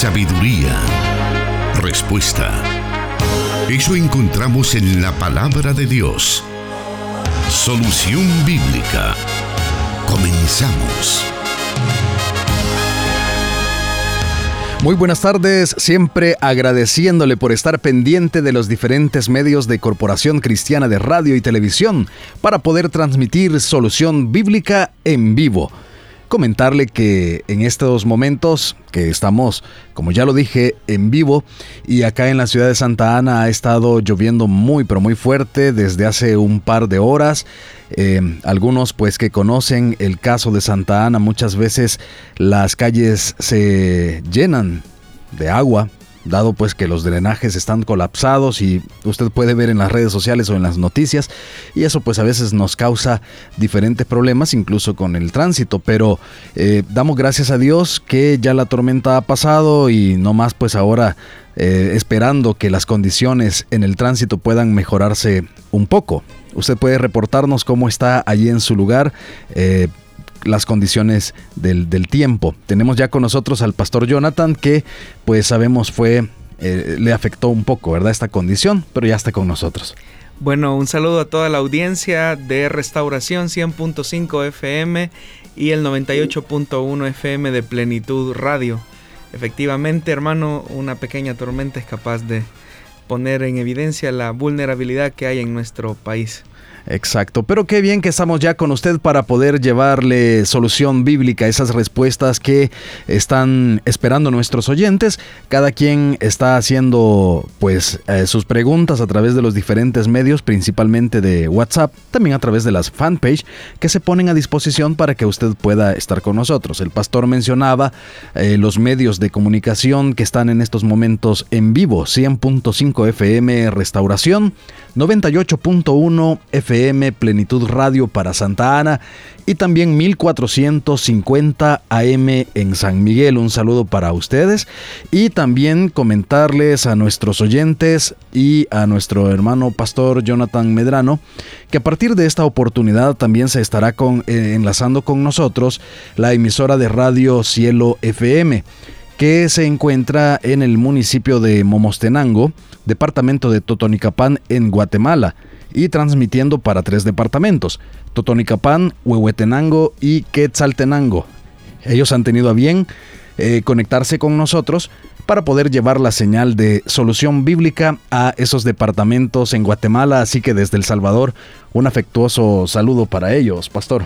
sabiduría. Respuesta. Eso encontramos en la palabra de Dios. Solución bíblica. Comenzamos. Muy buenas tardes, siempre agradeciéndole por estar pendiente de los diferentes medios de Corporación Cristiana de Radio y Televisión para poder transmitir solución bíblica en vivo comentarle que en estos momentos que estamos, como ya lo dije, en vivo y acá en la ciudad de Santa Ana ha estado lloviendo muy pero muy fuerte desde hace un par de horas. Eh, algunos pues que conocen el caso de Santa Ana, muchas veces las calles se llenan de agua dado pues que los drenajes están colapsados y usted puede ver en las redes sociales o en las noticias y eso pues a veces nos causa diferentes problemas incluso con el tránsito pero eh, damos gracias a Dios que ya la tormenta ha pasado y no más pues ahora eh, esperando que las condiciones en el tránsito puedan mejorarse un poco. Usted puede reportarnos cómo está allí en su lugar eh, las condiciones del, tiempo. Tenemos ya con nosotros al pastor Jonathan que pues sabemos fue, eh, le afectó un poco, ¿verdad? Esta condición, pero ya está con nosotros. Bueno, un saludo a toda la audiencia de Restauración 100.5 FM y el 98.1 FM de Plenitud Radio. Efectivamente, hermano, una pequeña tormenta es capaz de poner en evidencia la vulnerabilidad que hay en nuestro país. Exacto, pero qué bien que estamos ya con usted para poder llevarle solución bíblica esas respuestas que están esperando nuestros oyentes. Cada quien está haciendo pues eh, sus preguntas a través de los diferentes medios, principalmente de WhatsApp, también a través de las fanpage que se ponen a disposición para que usted pueda estar con nosotros. El pastor mencionaba eh, los medios de comunicación que están en estos momentos en vivo, 100.5 FM Restauración, 98.1 FM Plenitud Radio para Santa Ana y también 1450 AM en San Miguel. Un saludo para ustedes y también comentarles a nuestros oyentes y a nuestro hermano pastor Jonathan Medrano que a partir de esta oportunidad también se estará eh, enlazando con nosotros la emisora de radio Cielo FM que se encuentra en el municipio de Momostenango, departamento de Totonicapán, en Guatemala, y transmitiendo para tres departamentos, Totonicapán, Huehuetenango y Quetzaltenango. Ellos han tenido a bien eh, conectarse con nosotros para poder llevar la señal de solución bíblica a esos departamentos en Guatemala, así que desde El Salvador un afectuoso saludo para ellos, pastor.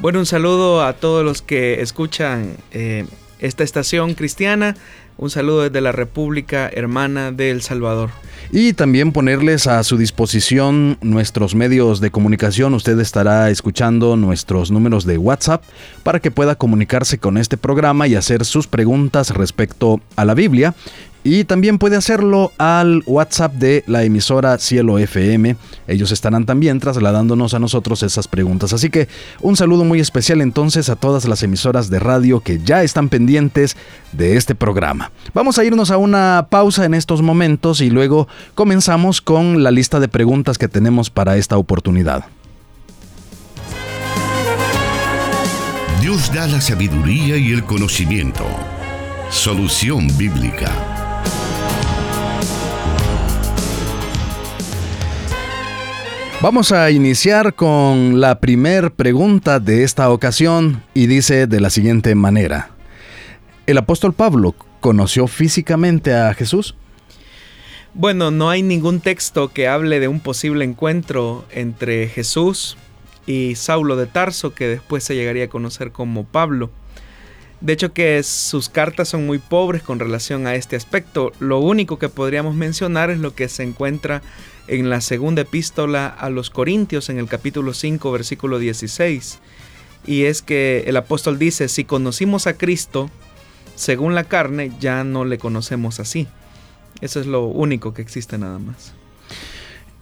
Bueno, un saludo a todos los que escuchan eh, esta estación cristiana un saludo desde la República Hermana de El Salvador. Y también ponerles a su disposición nuestros medios de comunicación. Usted estará escuchando nuestros números de WhatsApp para que pueda comunicarse con este programa y hacer sus preguntas respecto a la Biblia y también puede hacerlo al WhatsApp de la emisora Cielo FM. Ellos estarán también trasladándonos a nosotros esas preguntas. Así que un saludo muy especial entonces a todas las emisoras de radio que ya están pendientes de este programa. Vamos a irnos a una pausa en estos momentos y luego comenzamos con la lista de preguntas que tenemos para esta oportunidad. Dios da la sabiduría y el conocimiento. Solución bíblica. Vamos a iniciar con la primer pregunta de esta ocasión y dice de la siguiente manera. ¿El apóstol Pablo conoció físicamente a Jesús? Bueno, no hay ningún texto que hable de un posible encuentro entre Jesús y Saulo de Tarso, que después se llegaría a conocer como Pablo. De hecho que sus cartas son muy pobres con relación a este aspecto. Lo único que podríamos mencionar es lo que se encuentra en la segunda epístola a los Corintios en el capítulo 5 versículo 16. Y es que el apóstol dice, si conocimos a Cristo según la carne, ya no le conocemos así. Eso es lo único que existe nada más.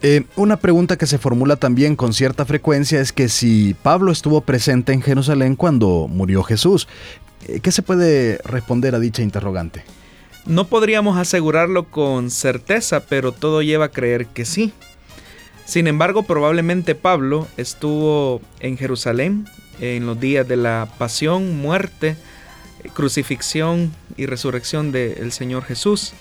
Eh, una pregunta que se formula también con cierta frecuencia es que si Pablo estuvo presente en Jerusalén cuando murió Jesús, ¿qué se puede responder a dicha interrogante? No podríamos asegurarlo con certeza, pero todo lleva a creer que sí. Sin embargo, probablemente Pablo estuvo en Jerusalén en los días de la pasión, muerte crucifixión y resurrección del Señor Jesús,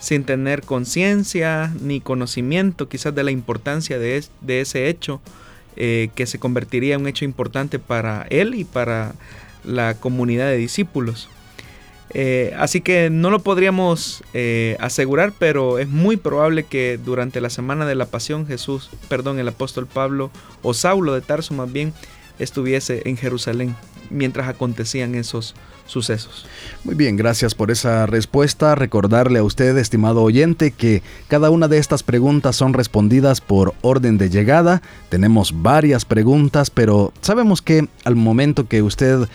sin tener conciencia ni conocimiento quizás de la importancia de, ese hecho, eh, que se convertiría en un hecho importante para él y para la comunidad de discípulos. Eh, así que no lo podríamos eh, asegurar, pero es muy probable que durante la semana de la pasión Jesús, perdón, el apóstol Pablo o Saulo de Tarso más bien, estuviese en Jerusalén mientras acontecían esos sucesos. Muy bien, gracias por esa respuesta. Recordarle a usted, estimado oyente, que cada una de estas preguntas son respondidas por orden de llegada. Tenemos varias preguntas, pero sabemos que al momento que usted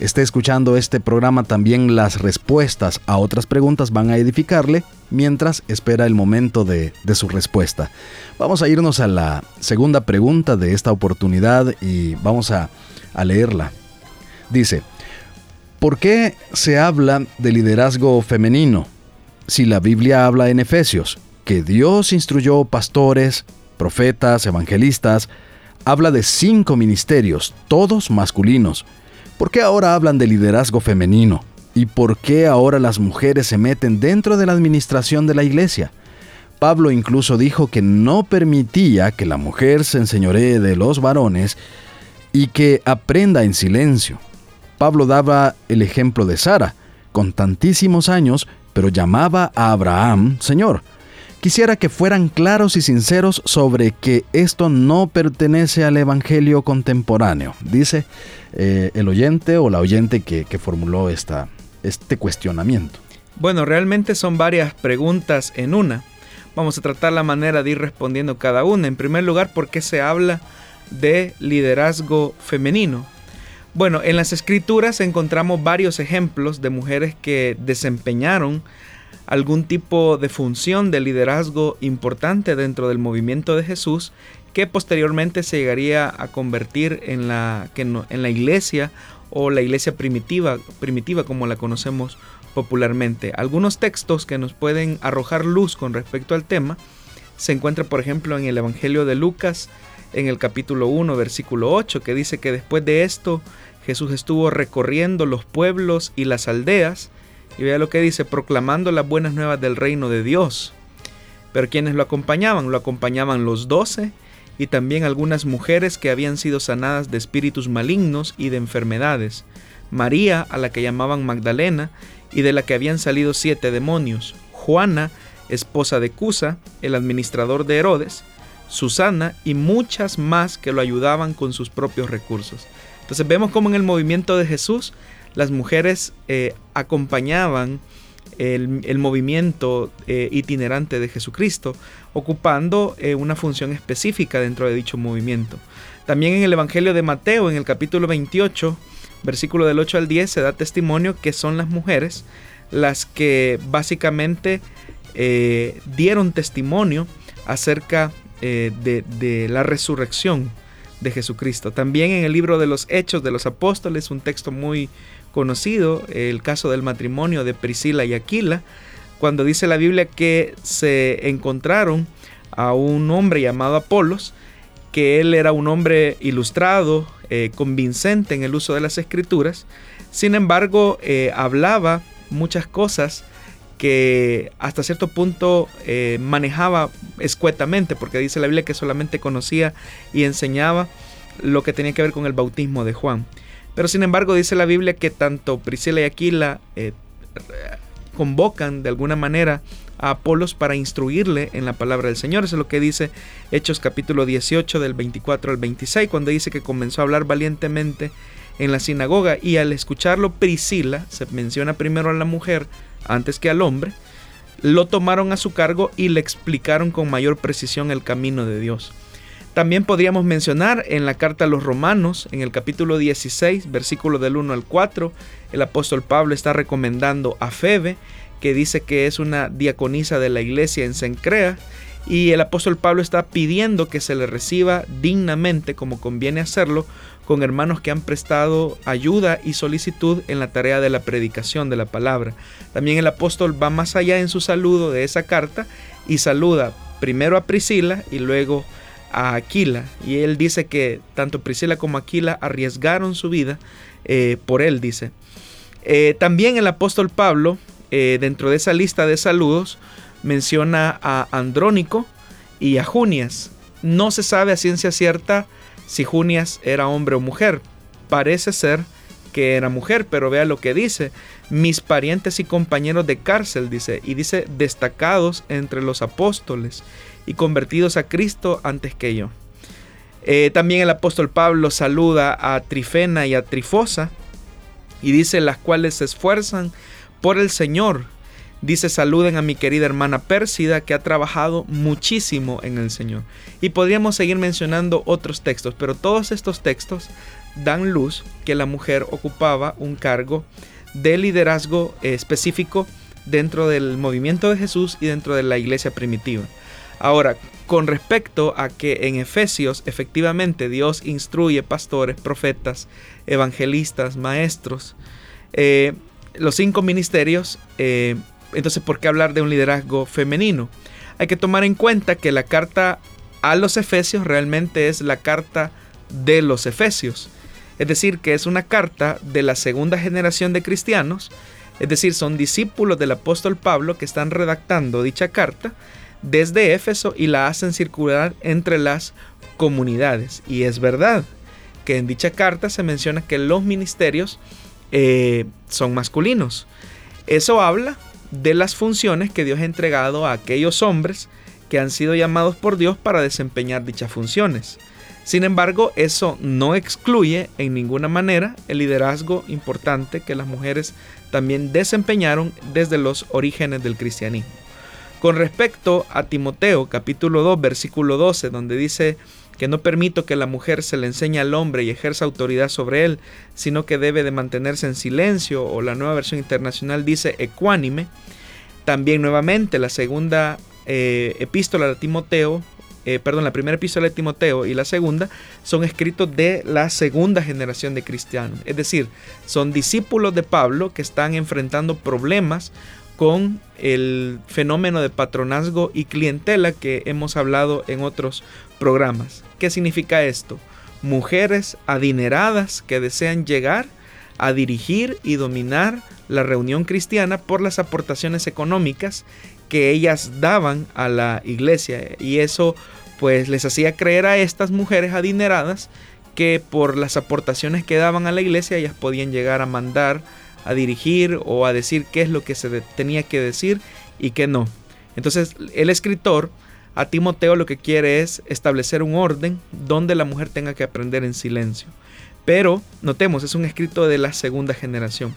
esté escuchando este programa, también las respuestas a otras preguntas van a edificarle mientras espera el momento de, su respuesta. Vamos a irnos a la segunda pregunta de esta oportunidad y vamos a, leerla. Dice, ¿por qué se habla de liderazgo femenino si la Biblia habla en Efesios que Dios instruyó pastores, profetas, evangelistas, habla de cinco ministerios, todos masculinos? ¿Por qué ahora hablan de liderazgo femenino? ¿Y por qué ahora las mujeres se meten dentro de la administración de la iglesia? Pablo incluso dijo que no permitía que la mujer se enseñoree de los varones y que aprenda en silencio. Pablo daba el ejemplo de Sara, con tantísimos años, pero llamaba a Abraham Señor. Quisiera que fueran claros y sinceros sobre que esto no pertenece al Evangelio contemporáneo, dice eh, el oyente o la oyente que, formuló este cuestionamiento. Bueno, realmente son varias preguntas en una. Vamos a tratar la manera de ir respondiendo cada una. En primer lugar, ¿por qué se habla de liderazgo femenino? Bueno, en las escrituras encontramos varios ejemplos de mujeres que desempeñaron algún tipo de función de liderazgo importante dentro del movimiento de Jesús que posteriormente se llegaría a convertir en la, en la iglesia o la iglesia primitiva, primitiva como la conocemos popularmente. Algunos textos que nos pueden arrojar luz con respecto al tema se encuentran por ejemplo en el Evangelio de Lucas en el capítulo 1 versículo 8 que dice que después de esto Jesús estuvo recorriendo los pueblos y las aldeas y vea lo que dice, proclamando las buenas nuevas del reino de Dios. Pero quienes lo acompañaban, lo acompañaban los doce y también algunas mujeres que habían sido sanadas de espíritus malignos y de enfermedades. María, a la que llamaban Magdalena, y de la que habían salido siete demonios. Juana, esposa de Cusa, el administrador de Herodes, Susana y muchas más que lo ayudaban con sus propios recursos. Entonces vemos como en el movimiento de Jesús las mujeres eh, acompañaban el, movimiento eh, itinerante de Jesucristo, ocupando eh, una función específica dentro de dicho movimiento. También en el Evangelio de Mateo, en el capítulo 28, versículo del 8 al 10, se da testimonio que son las mujeres las que básicamente dieron testimonio acerca de, de la resurrección de Jesucristo. También en el libro de los Hechos de los Apóstoles, un texto muy conocido, el caso del matrimonio de Priscila y Aquila, cuando dice la Biblia que se encontraron a un hombre llamado Apolos, que él era un hombre ilustrado, eh, convincente en el uso de las escrituras, sin embargo eh, hablaba muchas cosas que hasta cierto punto eh, manejaba escuetamente, porque dice la Biblia que solamente conocía y enseñaba lo que tenía que ver con el bautismo de Juan. Pero sin embargo dice la Biblia que tanto Priscila y Aquila eh, convocan de alguna manera a Apolos para instruirle en la palabra del Señor. Eso es lo que dice Hechos capítulo 18 del 24 al 26, cuando dice que comenzó a hablar valientemente en la sinagoga y al escucharlo Priscila, se menciona primero a la mujer antes que al hombre, lo tomaron a su cargo y le explicaron con mayor precisión el camino de Dios. También podríamos mencionar en la carta a los romanos, en el capítulo 16, versículo del 1 al 4, el apóstol Pablo está recomendando a Febe, que dice que es una diaconisa de la iglesia en Sencrea, y el apóstol Pablo está pidiendo que se le reciba dignamente, como conviene hacerlo, con hermanos que han prestado ayuda y solicitud en la tarea de la predicación de la palabra. También el apóstol va más allá en su saludo de esa carta y saluda primero a Priscila y luego a Aquila y él dice que tanto Priscila como Aquila arriesgaron su vida eh, por él, dice. Eh, también el apóstol Pablo, eh, dentro de esa lista de saludos, menciona a Andrónico y a Junias. No se sabe a ciencia cierta si Junias era hombre o mujer. Parece ser que era mujer, pero vea lo que dice. Mis parientes y compañeros de cárcel, dice, y dice destacados entre los apóstoles y convertidos a Cristo antes que yo. Eh, también el apóstol Pablo saluda a Trifena y a Trifosa y dice las cuales se esfuerzan por el Señor. Dice saluden a mi querida hermana Pérsida que ha trabajado muchísimo en el Señor. Y podríamos seguir mencionando otros textos, pero todos estos textos dan luz que la mujer ocupaba un cargo de liderazgo específico dentro del movimiento de Jesús y dentro de la iglesia primitiva. Ahora, con respecto a que en Efesios efectivamente Dios instruye pastores, profetas, evangelistas, maestros, eh, los cinco ministerios, eh, entonces ¿por qué hablar de un liderazgo femenino? Hay que tomar en cuenta que la carta a los Efesios realmente es la carta de los Efesios. Es decir, que es una carta de la segunda generación de cristianos, es decir, son discípulos del apóstol Pablo que están redactando dicha carta desde Éfeso y la hacen circular entre las comunidades. Y es verdad que en dicha carta se menciona que los ministerios eh, son masculinos. Eso habla de las funciones que Dios ha entregado a aquellos hombres que han sido llamados por Dios para desempeñar dichas funciones. Sin embargo, eso no excluye en ninguna manera el liderazgo importante que las mujeres también desempeñaron desde los orígenes del cristianismo. Con respecto a Timoteo capítulo 2 versículo 12 donde dice que no permito que la mujer se le enseñe al hombre y ejerza autoridad sobre él, sino que debe de mantenerse en silencio o la nueva versión internacional dice ecuánime. También nuevamente la segunda eh, epístola de Timoteo, eh, perdón, la primera epístola de Timoteo y la segunda son escritos de la segunda generación de cristianos. Es decir, son discípulos de Pablo que están enfrentando problemas con el fenómeno de patronazgo y clientela que hemos hablado en otros programas. ¿Qué significa esto? Mujeres adineradas que desean llegar a dirigir y dominar la reunión cristiana por las aportaciones económicas que ellas daban a la iglesia y eso pues les hacía creer a estas mujeres adineradas que por las aportaciones que daban a la iglesia ellas podían llegar a mandar a dirigir o a decir qué es lo que se tenía que decir y qué no. Entonces el escritor a Timoteo lo que quiere es establecer un orden donde la mujer tenga que aprender en silencio. Pero, notemos, es un escrito de la segunda generación.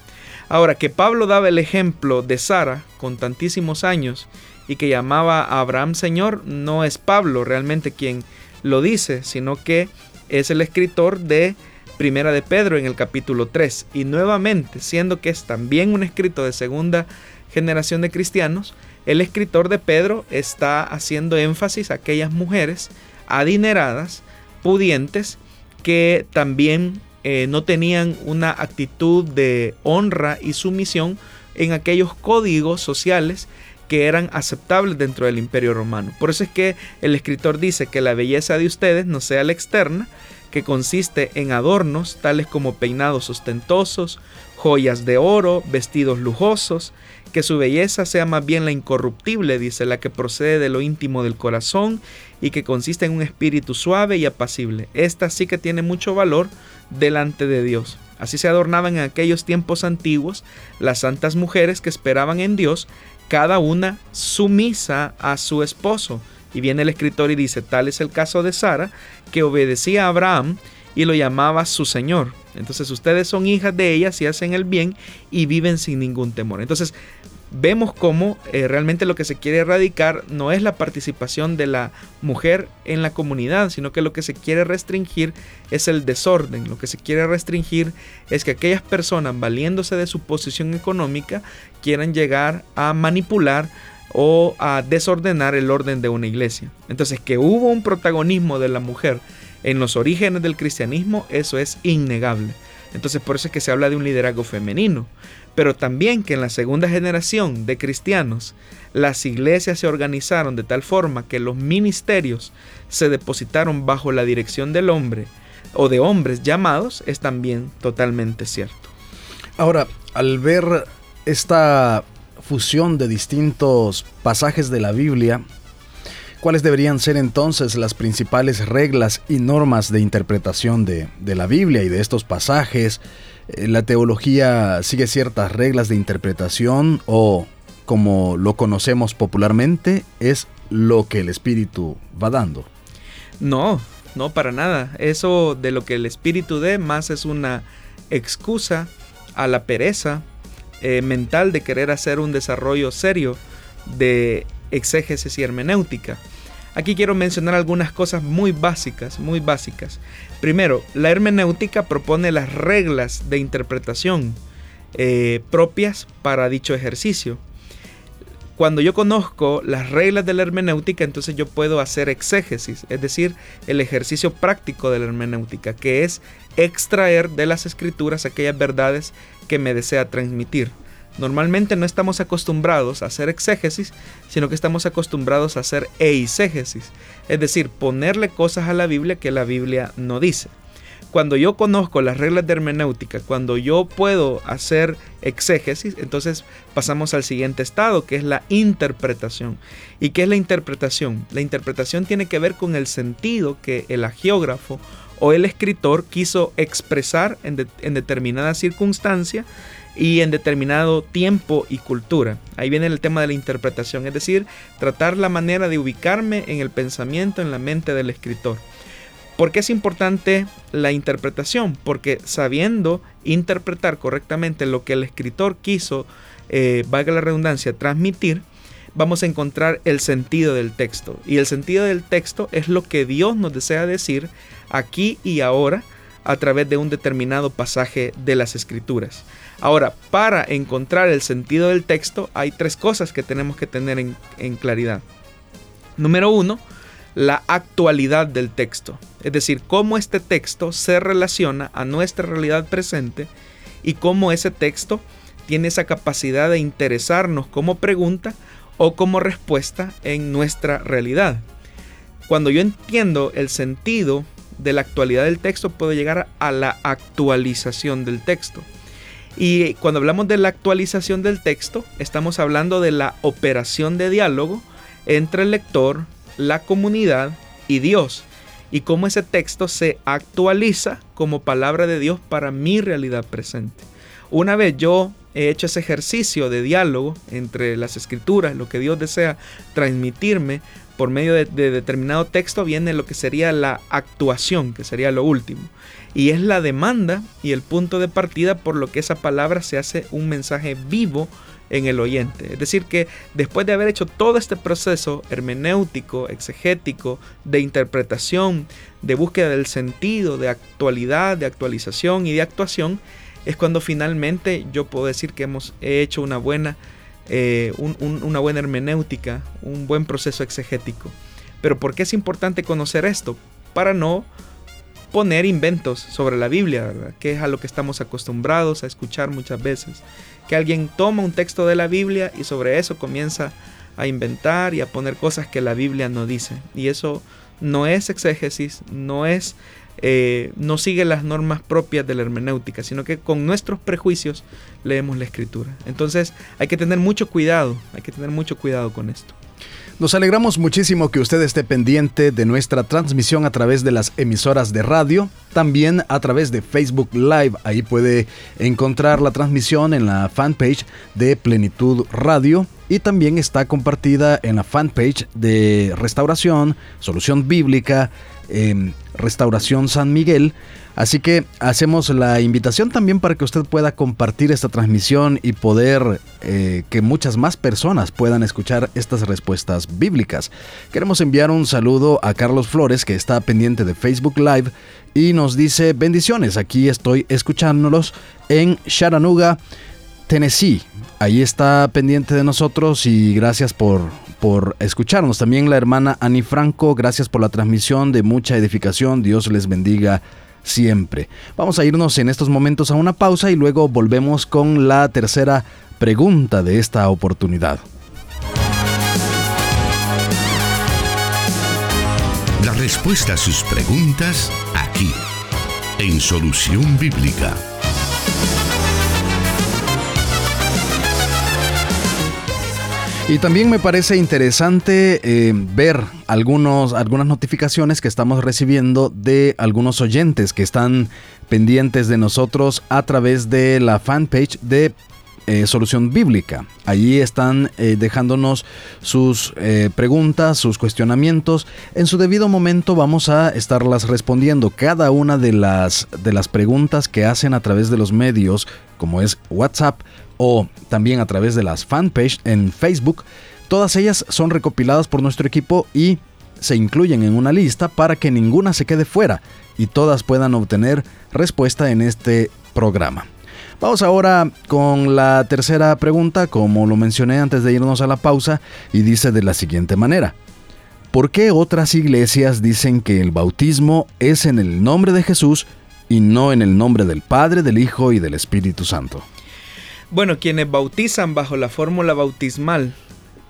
Ahora, que Pablo daba el ejemplo de Sara con tantísimos años y que llamaba a Abraham Señor, no es Pablo realmente quien lo dice, sino que es el escritor de Primera de Pedro en el capítulo 3. Y nuevamente, siendo que es también un escrito de segunda generación de cristianos, el escritor de Pedro está haciendo énfasis a aquellas mujeres adineradas, pudientes, que también eh, no tenían una actitud de honra y sumisión en aquellos códigos sociales que eran aceptables dentro del imperio romano. Por eso es que el escritor dice que la belleza de ustedes no sea la externa, que consiste en adornos tales como peinados ostentosos, joyas de oro, vestidos lujosos, que su belleza sea más bien la incorruptible, dice, la que procede de lo íntimo del corazón y que consiste en un espíritu suave y apacible. Esta sí que tiene mucho valor delante de Dios. Así se adornaban en aquellos tiempos antiguos las santas mujeres que esperaban en Dios, cada una sumisa a su esposo y viene el escritor y dice, tal es el caso de Sara, que obedecía a Abraham y lo llamaba su Señor. Entonces ustedes son hijas de ella si hacen el bien y viven sin ningún temor. Entonces vemos cómo eh, realmente lo que se quiere erradicar no es la participación de la mujer en la comunidad, sino que lo que se quiere restringir es el desorden. Lo que se quiere restringir es que aquellas personas, valiéndose de su posición económica, quieran llegar a manipular o a desordenar el orden de una iglesia. Entonces, que hubo un protagonismo de la mujer en los orígenes del cristianismo, eso es innegable. Entonces, por eso es que se habla de un liderazgo femenino. Pero también que en la segunda generación de cristianos, las iglesias se organizaron de tal forma que los ministerios se depositaron bajo la dirección del hombre o de hombres llamados, es también totalmente cierto. Ahora, al ver esta fusión de distintos pasajes de la Biblia, ¿cuáles deberían ser entonces las principales reglas y normas de interpretación de, la Biblia y de estos pasajes? Eh, ¿La teología sigue ciertas reglas de interpretación o, como lo conocemos popularmente, es lo que el Espíritu va dando? No, no para nada. Eso de lo que el Espíritu dé más es una excusa a la pereza eh, mental de querer hacer un desarrollo serio de exégesis y hermenéutica. Aquí quiero mencionar algunas cosas muy básicas, muy básicas. Primero, la hermenéutica propone las reglas de interpretación eh, propias para dicho ejercicio. Cuando yo conozco las reglas de la hermenéutica, entonces yo puedo hacer exégesis, es decir, el ejercicio práctico de la hermenéutica, que es extraer de las escrituras aquellas verdades que me desea transmitir. Normalmente no estamos acostumbrados a hacer exégesis, sino que estamos acostumbrados a hacer eisegesis, es decir, ponerle cosas a la Biblia que la Biblia no dice cuando yo conozco las reglas de hermenéutica, cuando yo puedo hacer exégesis, entonces pasamos al siguiente estado, que es la interpretación. ¿Y qué es la interpretación? La interpretación tiene que ver con el sentido que el agiógrafo o el escritor quiso expresar en, en determinada circunstancia y en determinado tiempo y cultura. Ahí viene el tema de la interpretación, es decir, tratar la manera de ubicarme en el pensamiento, en la mente del escritor. ¿Por qué es importante la interpretación? Porque sabiendo interpretar correctamente lo que el escritor quiso, eh, valga la redundancia, transmitir, vamos a encontrar el sentido del texto. Y el sentido del texto es lo que Dios nos desea decir aquí y ahora a través de un determinado pasaje de las escrituras. Ahora, para encontrar el sentido del texto hay tres cosas que tenemos que tener en, claridad. Número uno, la actualidad del texto, es decir, cómo este texto se relaciona a nuestra realidad presente y cómo ese texto tiene esa capacidad de interesarnos como pregunta o como respuesta en nuestra realidad. Cuando yo entiendo el sentido de la actualidad del texto, puedo llegar a la actualización del texto. Y cuando hablamos de la actualización del texto, estamos hablando de la operación de diálogo entre el lector, la comunidad y Dios y cómo ese texto se actualiza como palabra de Dios para mi realidad presente. Una vez yo he hecho ese ejercicio de diálogo entre las escrituras, lo que Dios desea transmitirme por medio de, determinado texto, viene lo que sería la actuación, que sería lo último. Y es la demanda y el punto de partida por lo que esa palabra se hace un mensaje vivo en el oyente. Es decir, que después de haber hecho todo este proceso hermenéutico, exegético, de interpretación, de búsqueda del sentido, de actualidad, de actualización y de actuación, es cuando finalmente yo puedo decir que hemos hecho una buena, eh, una buena hermenéutica, un buen proceso exegético. Pero ¿por qué es importante conocer esto? Para no poner inventos sobre la Biblia, que es a lo que estamos acostumbrados a escuchar muchas veces que alguien toma un texto de la Biblia y sobre eso comienza a inventar y a poner cosas que la Biblia no dice. Y eso no es exégesis, no es eh, no sigue las normas propias de la hermenéutica, sino que con nuestros prejuicios leemos la escritura. Entonces hay que tener mucho cuidado, hay que tener mucho cuidado con esto. Nos alegramos muchísimo que usted esté pendiente de nuestra transmisión a través de las emisoras de radio, también a través de Facebook Live. Ahí puede encontrar la transmisión en la fanpage de Plenitud Radio y también está compartida en la fanpage de Restauración, Solución Bíblica, em, Restauración San Miguel. Así que hacemos la invitación también para que usted pueda compartir esta transmisión y poder eh, que muchas más personas puedan escuchar estas respuestas bíblicas. Queremos enviar un saludo a Carlos Flores que está pendiente de Facebook Live y nos dice bendiciones. Aquí estoy escuchándolos en Chattanooga, Tennessee. Ahí está pendiente de nosotros y gracias por, por escucharnos. También la hermana Ani Franco, gracias por la transmisión de mucha edificación. Dios les bendiga siempre. Vamos a irnos en estos momentos a una pausa y luego volvemos con la tercera pregunta de esta oportunidad. La respuesta a sus preguntas aquí, en Solución Bíblica. Y también me parece interesante eh, ver algunos, algunas notificaciones que estamos recibiendo de algunos oyentes que están pendientes de nosotros a través de la fanpage de eh, Solución Bíblica. Allí están eh, dejándonos sus preguntas, sus cuestionamientos. En su debido momento vamos a estarlas respondiendo. Cada una de las, de las preguntas que hacen a través de los medios, como es WhatsApp, o también a través de las fanpage en Facebook. Todas ellas son recopiladas por nuestro equipo y se incluyen en una lista para que ninguna se quede fuera y todas puedan obtener respuesta en este programa. Vamos ahora con la tercera pregunta, como lo mencioné antes de irnos a la pausa, y dice de la siguiente manera. ¿Por qué otras iglesias dicen que el bautismo es en el nombre de Jesús y no en el nombre del Padre, del Hijo y del Espíritu Santo? Bueno, quienes bautizan bajo la fórmula bautismal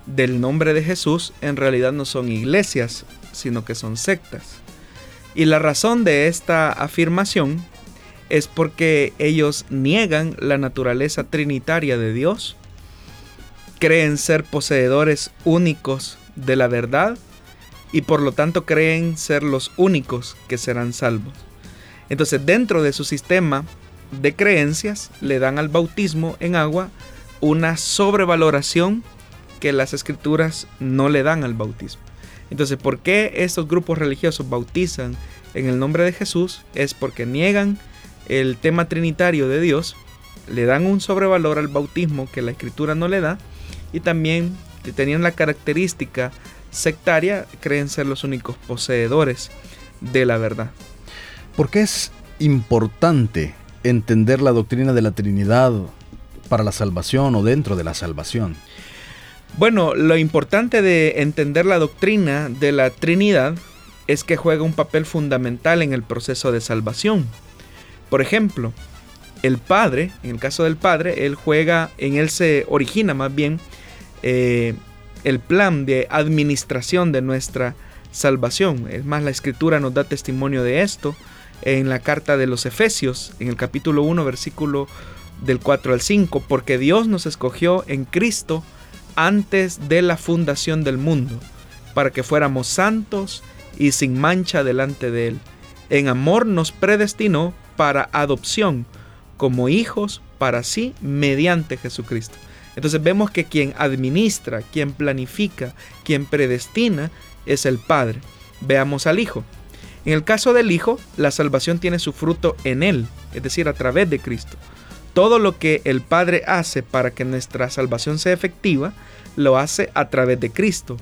del nombre de Jesús en realidad no son iglesias, sino que son sectas. Y la razón de esta afirmación es porque ellos niegan la naturaleza trinitaria de Dios, creen ser poseedores únicos de la verdad y por lo tanto creen ser los únicos que serán salvos. Entonces dentro de su sistema de creencias le dan al bautismo en agua una sobrevaloración que las escrituras no le dan al bautismo. Entonces, ¿por qué estos grupos religiosos bautizan en el nombre de Jesús? Es porque niegan el tema trinitario de Dios, le dan un sobrevalor al bautismo que la escritura no le da y también tenían la característica sectaria, creen ser los únicos poseedores de la verdad. ¿Por qué es importante entender la doctrina de la Trinidad para la salvación o dentro de la salvación? Bueno, lo importante de entender la doctrina de la Trinidad es que juega un papel fundamental en el proceso de salvación. Por ejemplo, el Padre, en el caso del Padre, él juega, en él se origina más bien eh, el plan de administración de nuestra salvación. Es más, la escritura nos da testimonio de esto en la carta de los Efesios, en el capítulo 1, versículo del 4 al 5, porque Dios nos escogió en Cristo antes de la fundación del mundo, para que fuéramos santos y sin mancha delante de Él. En amor nos predestinó para adopción como hijos para sí mediante Jesucristo. Entonces vemos que quien administra, quien planifica, quien predestina es el Padre. Veamos al Hijo. En el caso del Hijo, la salvación tiene su fruto en Él, es decir, a través de Cristo. Todo lo que el Padre hace para que nuestra salvación sea efectiva, lo hace a través de Cristo.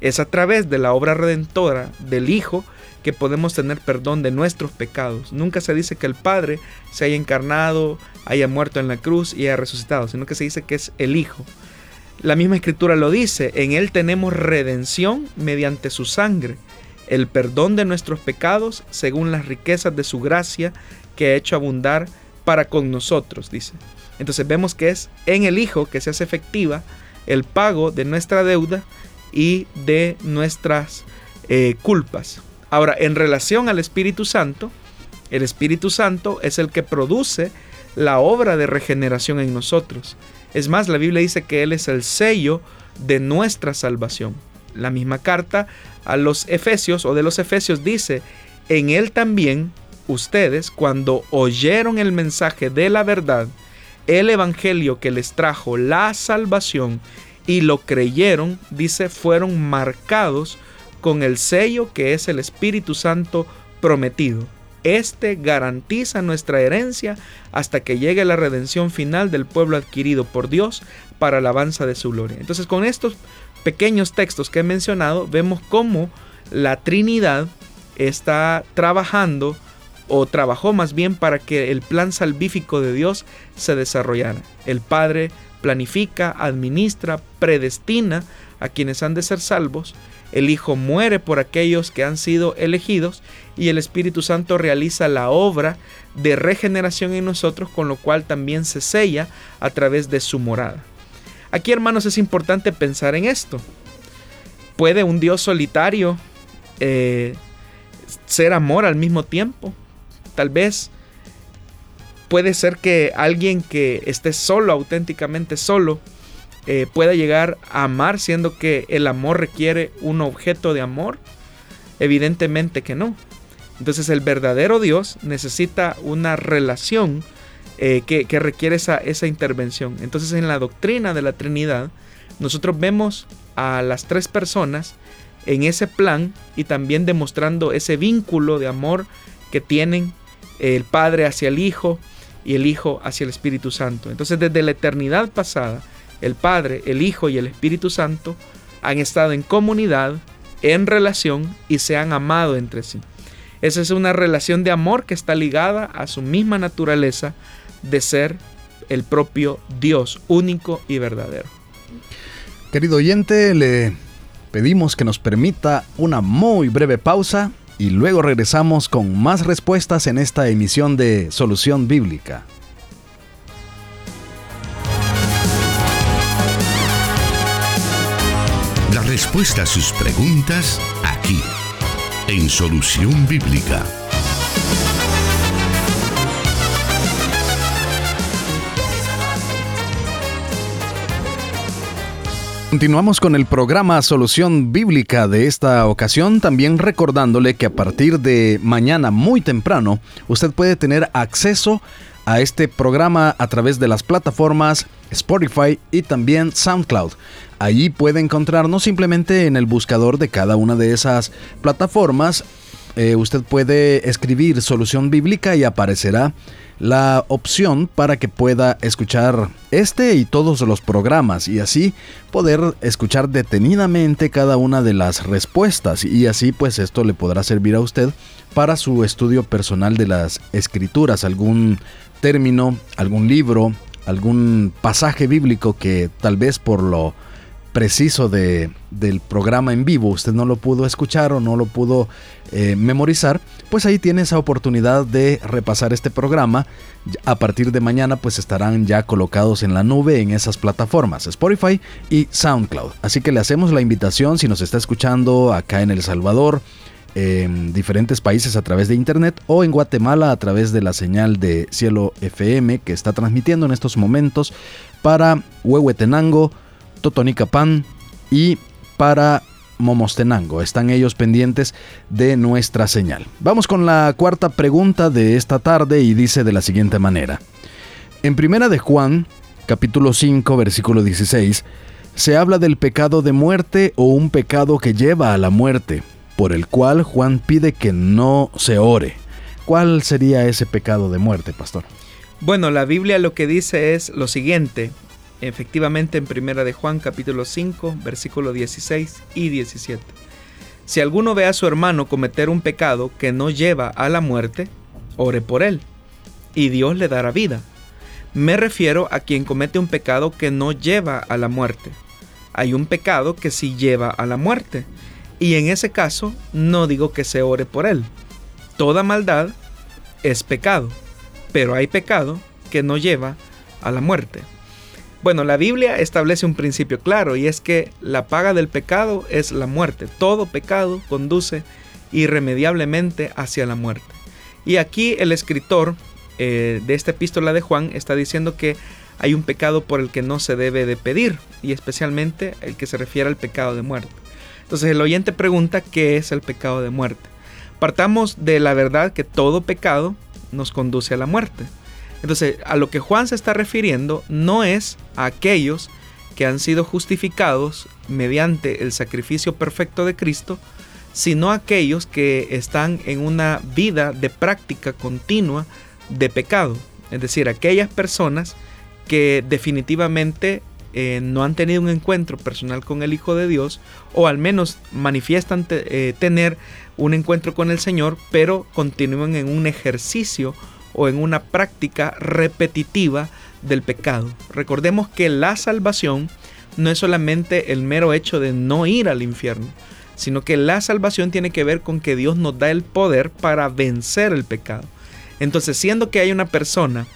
Es a través de la obra redentora del Hijo que podemos tener perdón de nuestros pecados. Nunca se dice que el Padre se haya encarnado, haya muerto en la cruz y haya resucitado, sino que se dice que es el Hijo. La misma escritura lo dice, en Él tenemos redención mediante su sangre el perdón de nuestros pecados según las riquezas de su gracia que ha hecho abundar para con nosotros, dice. Entonces vemos que es en el Hijo que se hace efectiva el pago de nuestra deuda y de nuestras eh, culpas. Ahora, en relación al Espíritu Santo, el Espíritu Santo es el que produce la obra de regeneración en nosotros. Es más, la Biblia dice que Él es el sello de nuestra salvación. La misma carta a los Efesios o de los Efesios dice, en él también ustedes, cuando oyeron el mensaje de la verdad, el Evangelio que les trajo la salvación y lo creyeron, dice, fueron marcados con el sello que es el Espíritu Santo prometido. Este garantiza nuestra herencia hasta que llegue la redención final del pueblo adquirido por Dios para alabanza de su gloria. Entonces con estos pequeños textos que he mencionado, vemos cómo la Trinidad está trabajando o trabajó más bien para que el plan salvífico de Dios se desarrollara. El Padre planifica, administra, predestina a quienes han de ser salvos, el Hijo muere por aquellos que han sido elegidos y el Espíritu Santo realiza la obra de regeneración en nosotros, con lo cual también se sella a través de su morada. Aquí, hermanos, es importante pensar en esto. ¿Puede un Dios solitario eh, ser amor al mismo tiempo? Tal vez puede ser que alguien que esté solo, auténticamente solo, eh, pueda llegar a amar siendo que el amor requiere un objeto de amor? Evidentemente que no. Entonces el verdadero Dios necesita una relación eh, que, requiere esa, esa intervención. Entonces en la doctrina de la Trinidad nosotros vemos a las tres personas en ese plan y también demostrando ese vínculo de amor que tienen el Padre hacia el Hijo y el Hijo hacia el Espíritu Santo. Entonces desde la eternidad pasada, el Padre, el Hijo y el Espíritu Santo han estado en comunidad, en relación y se han amado entre sí. Esa es una relación de amor que está ligada a su misma naturaleza de ser el propio Dios único y verdadero. Querido oyente, le pedimos que nos permita una muy breve pausa y luego regresamos con más respuestas en esta emisión de Solución Bíblica. La respuesta a sus preguntas aquí, en Solución Bíblica. Continuamos con el programa Solución Bíblica de esta ocasión, también recordándole que a partir de mañana muy temprano usted puede tener acceso a este programa a través de las plataformas Spotify y también SoundCloud. Allí puede encontrarnos simplemente en el buscador de cada una de esas plataformas. Eh, usted puede escribir Solución Bíblica y aparecerá la opción para que pueda escuchar este y todos los programas y así poder escuchar detenidamente cada una de las respuestas. Y así pues esto le podrá servir a usted para su estudio personal de las escrituras, algún término, algún libro, algún pasaje bíblico que tal vez por lo preciso de, del programa en vivo usted no lo pudo escuchar o no lo pudo eh, memorizar, pues ahí tiene esa oportunidad de repasar este programa. A partir de mañana pues estarán ya colocados en la nube en esas plataformas, Spotify y SoundCloud. Así que le hacemos la invitación si nos está escuchando acá en El Salvador, en diferentes países a través de internet o en Guatemala a través de la señal de Cielo FM que está transmitiendo en estos momentos para Huehuetenango, Totonicapán y para Momostenango. Están ellos pendientes de nuestra señal. Vamos con la cuarta pregunta de esta tarde y dice de la siguiente manera. En primera de Juan, capítulo 5, versículo 16, se habla del pecado de muerte o un pecado que lleva a la muerte, por el cual Juan pide que no se ore. ¿Cuál sería ese pecado de muerte, pastor? Bueno, la Biblia lo que dice es lo siguiente, efectivamente en Primera de Juan capítulo 5, versículo 16 y 17. Si alguno ve a su hermano cometer un pecado que no lleva a la muerte, ore por él, y Dios le dará vida. Me refiero a quien comete un pecado que no lleva a la muerte. Hay un pecado que sí lleva a la muerte, y en ese caso no digo que se ore por él. Toda maldad es pecado, pero hay pecado que no lleva a la muerte. Bueno, la Biblia establece un principio claro y es que la paga del pecado es la muerte. Todo pecado conduce irremediablemente hacia la muerte. Y aquí el escritor eh, de esta epístola de Juan está diciendo que hay un pecado por el que no se debe de pedir y especialmente el que se refiere al pecado de muerte. Entonces el oyente pregunta qué es el pecado de muerte. Partamos de la verdad que todo pecado nos conduce a la muerte. Entonces, a lo que Juan se está refiriendo no es a aquellos que han sido justificados mediante el sacrificio perfecto de Cristo, sino a aquellos que están en una vida de práctica continua de pecado. Es decir, aquellas personas que definitivamente eh, no han tenido un encuentro personal con el Hijo de Dios, o al menos manifiestan eh, tener un encuentro con el Señor, pero continúan en un ejercicio o en una práctica repetitiva del pecado. Recordemos que la salvación no es solamente el mero hecho de no ir al infierno, sino que la salvación tiene que ver con que Dios nos da el poder para vencer el pecado. Entonces, siendo que hay una persona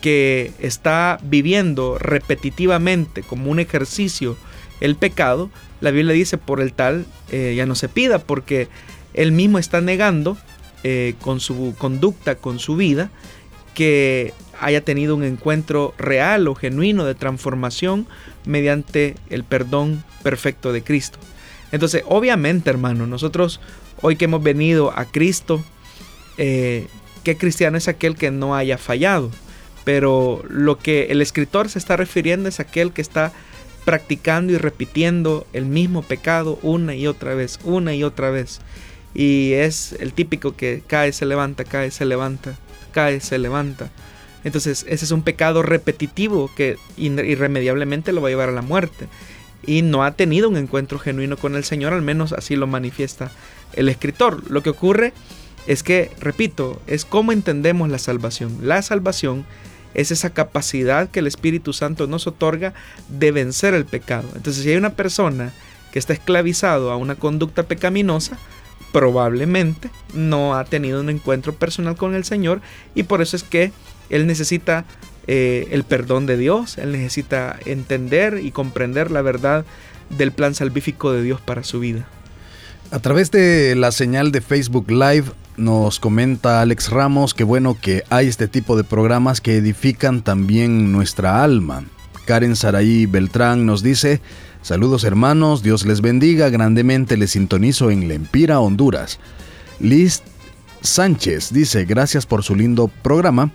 que está viviendo repetitivamente como un ejercicio el pecado, la Biblia dice por el tal eh, ya no se pida porque él mismo está negando eh, con su conducta, con su vida, que haya tenido un encuentro real o genuino de transformación mediante el perdón perfecto de Cristo. Entonces, obviamente, hermano, nosotros hoy que hemos venido a Cristo, eh, ¿qué cristiano es aquel que no haya fallado? Pero lo que el escritor se está refiriendo es aquel que está practicando y repitiendo el mismo pecado una y otra vez, una y otra vez. Y es el típico que cae, se levanta, cae, se levanta, cae, se levanta. Entonces ese es un pecado repetitivo que irremediablemente lo va a llevar a la muerte. Y no ha tenido un encuentro genuino con el Señor, al menos así lo manifiesta el escritor. Lo que ocurre es que, repito, es cómo entendemos la salvación. La salvación es esa capacidad que el Espíritu Santo nos otorga de vencer el pecado. Entonces, si hay una persona que está esclavizado a una conducta pecaminosa, probablemente no ha tenido un encuentro personal con el Señor y por eso es que él necesita eh, el perdón de Dios, él necesita entender y comprender la verdad del plan salvífico de Dios para su vida. A través de la señal de Facebook Live nos comenta Alex Ramos que bueno que hay este tipo de programas que edifican también nuestra alma. Karen Saraí Beltrán nos dice, saludos hermanos, Dios les bendiga, grandemente les sintonizo en Lempira, Honduras. Liz Sánchez dice, gracias por su lindo programa.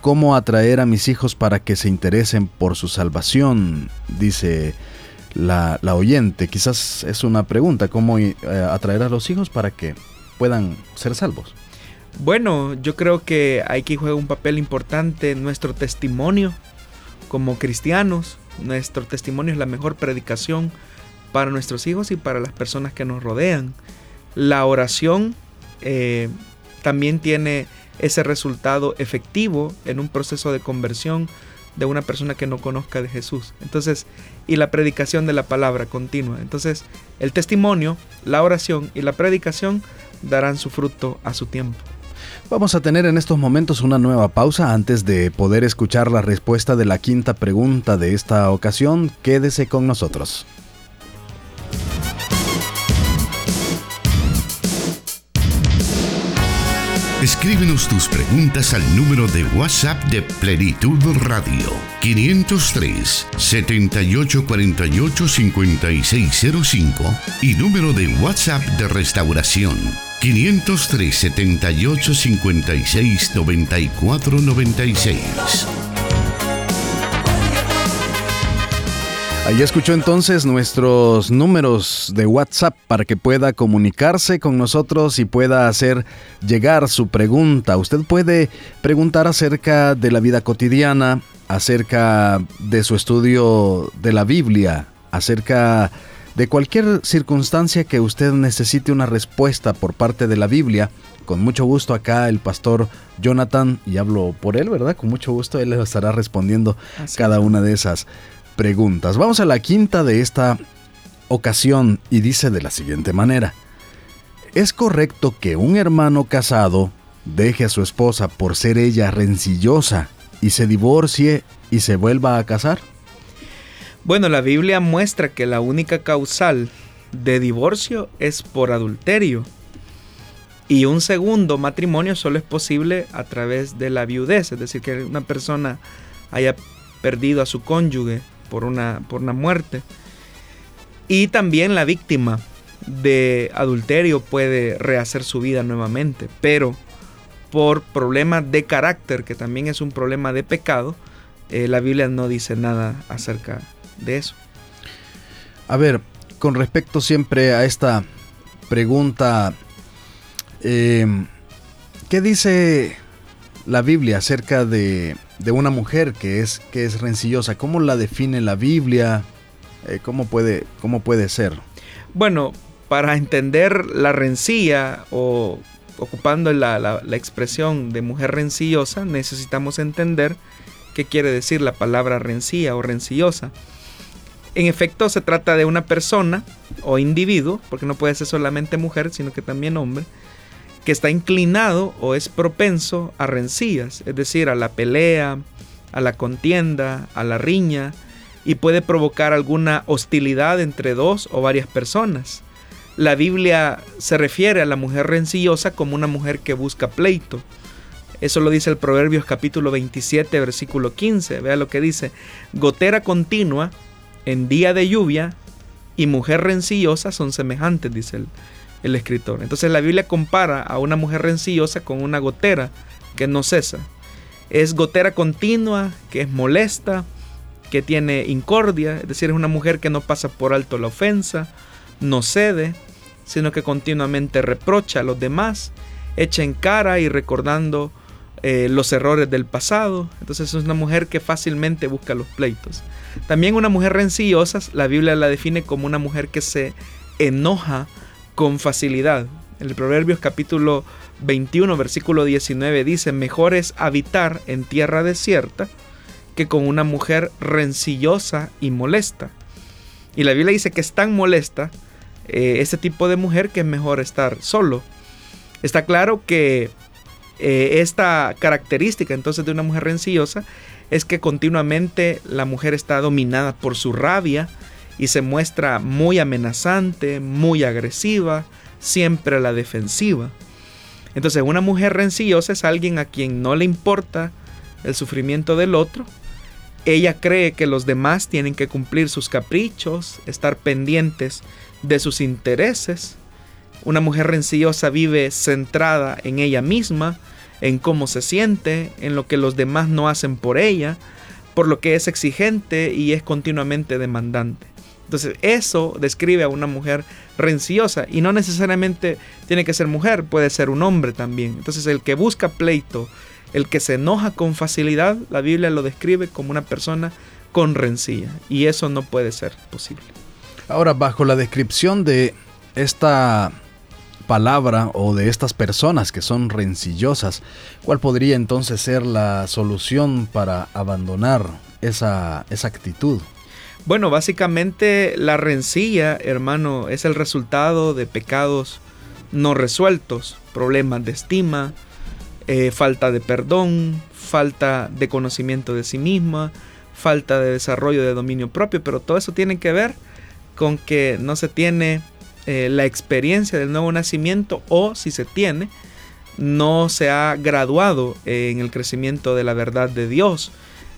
¿Cómo atraer a mis hijos para que se interesen por su salvación? Dice la, oyente. Quizás es una pregunta, ¿cómo eh, atraer a los hijos para que puedan ser salvos? Bueno, yo creo que aquí juega un papel importante nuestro testimonio como cristianos. Nuestro testimonio es la mejor predicación para nuestros hijos y para las personas que nos rodean. La oración eh, también tiene ese resultado efectivo en un proceso de conversión de una persona que no conozca de Jesús. Entonces, y la predicación de la palabra continua. Entonces, el testimonio, la oración y la predicación darán su fruto a su tiempo. Vamos a tener en estos momentos una nueva pausa antes de poder escuchar la respuesta de la quinta pregunta de esta ocasión. Quédese con nosotros. Escríbenos tus preguntas al número de WhatsApp de Plenitud Radio 503 7848 5605 y número de WhatsApp de Restauración 503 78 56 94 96. Ahí escuchó entonces nuestros números de WhatsApp para que pueda comunicarse con nosotros y pueda hacer llegar su pregunta. Usted puede preguntar acerca de la vida cotidiana, acerca de su estudio de la Biblia, acerca cualquier circunstancia que usted necesite una respuesta por parte de la Biblia. Con mucho gusto acá el pastor Jonathan, y hablo por él, ¿verdad? Con mucho gusto él le estará respondiendo cada una de esas preguntas. Vamos a la quinta de esta ocasión y dice de la siguiente manera. ¿Es correcto que un hermano casado deje a su esposa por ser ella rencillosa y se divorcie y se vuelva a casar? Bueno, la Biblia muestra que la única causal de divorcio es por adulterio. Y un segundo matrimonio solo es posible a través de la viudez, es decir, que una persona haya perdido a su cónyuge por una, por una muerte. Y también la víctima de adulterio puede rehacer su vida nuevamente, pero por problemas de carácter, que también es un problema de pecado, eh, la Biblia no dice nada acerca de eso. A ver, con respecto siempre a esta pregunta, em, ¿qué dice la Biblia acerca de de una mujer que es, que es rencillosa? ¿Cómo la define la Biblia? Eh, ¿cómo, puede, ¿Cómo puede ser? Bueno, para entender la rencilla o ocupando la, la, expresión de mujer rencillosa, necesitamos entender qué quiere decir la palabra rencilla o rencillosa. En efecto, se trata de una persona o individuo, porque no puede ser solamente mujer, sino que también hombre, que está inclinado o es propenso a rencillas, es decir, a la pelea, a la contienda, a la riña, y puede provocar alguna hostilidad entre dos o varias personas. La Biblia se refiere a la mujer rencillosa como una mujer que busca pleito. Eso lo dice el Proverbios capítulo 27, versículo 15. Vea lo que dice. Gotera continua en día de lluvia y mujer rencillosa son semejantes, dice el, escritor. Entonces la Biblia compara a una mujer rencillosa con una gotera que no cesa. Es gotera continua, que es molesta, que tiene incordia, es decir, es una mujer que no pasa por alto la ofensa, no cede, sino que continuamente reprocha a los demás, echa en cara y recordando eh, los errores del pasado. Entonces es una mujer que fácilmente busca los pleitos. También una mujer rencillosa, la Biblia la define como una mujer que se enoja con facilidad. El Proverbios capítulo 21, versículo 19 dice, mejor es habitar en tierra desierta que con una mujer rencillosa y molesta. Y la Biblia dice que es tan molesta eh, este tipo de mujer que es mejor estar solo. Está claro que eh, esta característica entonces de una mujer rencillosa es que continuamente la mujer está dominada por su rabia y se muestra muy amenazante, muy agresiva, siempre a la defensiva. Entonces una mujer rencillosa es alguien a quien no le importa el sufrimiento del otro, ella cree que los demás tienen que cumplir sus caprichos, estar pendientes de sus intereses. Una mujer rencillosa vive centrada en ella misma, en cómo se siente, en lo que los demás no hacen por ella, por lo que es exigente y es continuamente demandante. Entonces eso describe a una mujer rencillosa y no necesariamente tiene que ser mujer, puede ser un hombre también. Entonces el que busca pleito, el que se enoja con facilidad, la Biblia lo describe como una persona con rencilla. Y eso no puede ser posible. Ahora, bajo la descripción de esta palabra o de estas personas que son rencillosas, ¿cuál podría entonces ser la solución para abandonar esa, esa actitud? Bueno, básicamente la rencilla, hermano, es el resultado de pecados no resueltos, problemas de estima, eh, falta de perdón, falta de conocimiento de sí misma, falta de desarrollo de dominio propio, pero todo eso tiene que ver con que no se tiene eh, la experiencia del nuevo nacimiento o si se tiene, no se ha graduado en el crecimiento de la verdad de Dios.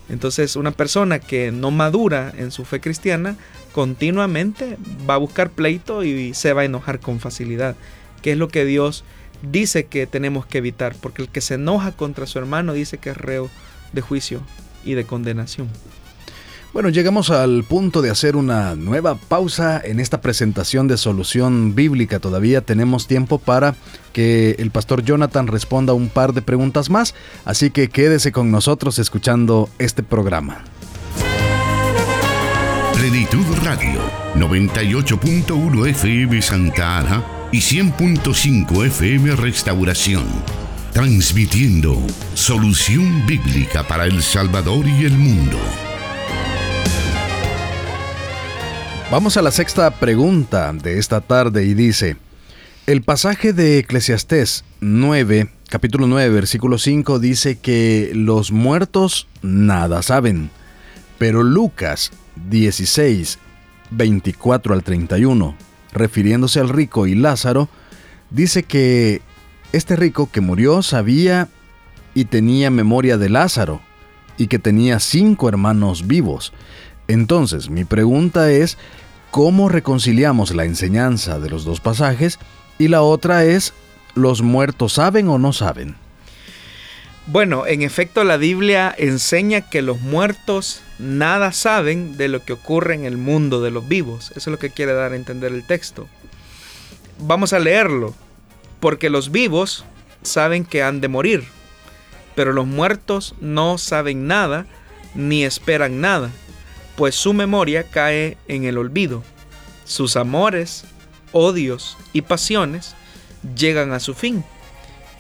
Entonces una persona que no madura en su fe cristiana continuamente va a buscar pleito y se va a enojar con facilidad, que es lo que Dios dice que tenemos que evitar, porque el que se enoja contra su hermano dice que es reo de juicio y de condenación. Bueno, llegamos al punto de hacer una nueva pausa en esta presentación de solución bíblica. Todavía tenemos tiempo para que el pastor Jonathan responda un par de preguntas más, así que quédese con nosotros escuchando este programa. Plenitud Radio, 98.1 FM Santa Ana y 100.5 FM Restauración. Transmitiendo solución bíblica para El Salvador y el mundo. Vamos a la sexta pregunta de esta tarde y dice, el pasaje de Eclesiastés 9, capítulo 9, versículo 5 dice que los muertos nada saben, pero Lucas 16, 24 al 31 refiriéndose al rico y Lázaro, dice que este rico que murió sabía y tenía memoria de Lázaro y que tenía cinco hermanos vivos. Entonces, mi pregunta es, ¿cómo reconciliamos la enseñanza de los dos pasajes? Y la otra es, ¿los muertos saben o no saben? Bueno, en efecto la Biblia enseña que los muertos nada saben de lo que ocurre en el mundo de los vivos. Eso es lo que quiere dar a entender el texto. Vamos a leerlo. Porque los vivos saben que han de morir, pero los muertos no saben nada ni esperan nada, pues su memoria cae en el olvido. Sus amores, odios y pasiones llegan a su fin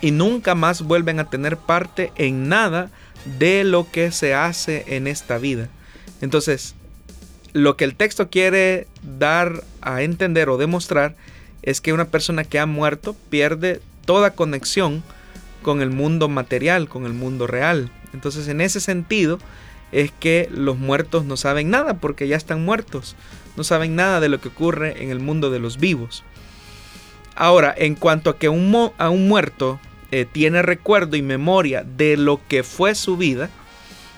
y nunca más vuelven a tener parte en nada de lo que se hace en esta vida. Entonces, lo que el texto quiere dar a entender o demostrar es que una persona que ha muerto pierde toda conexión con el mundo material, con el mundo real. Entonces, en ese sentido, es que los muertos no saben nada porque ya están muertos. No saben nada de lo que ocurre en el mundo de los vivos. Ahora, en cuanto a que un, a un muerto eh, tiene recuerdo y memoria de lo que fue su vida,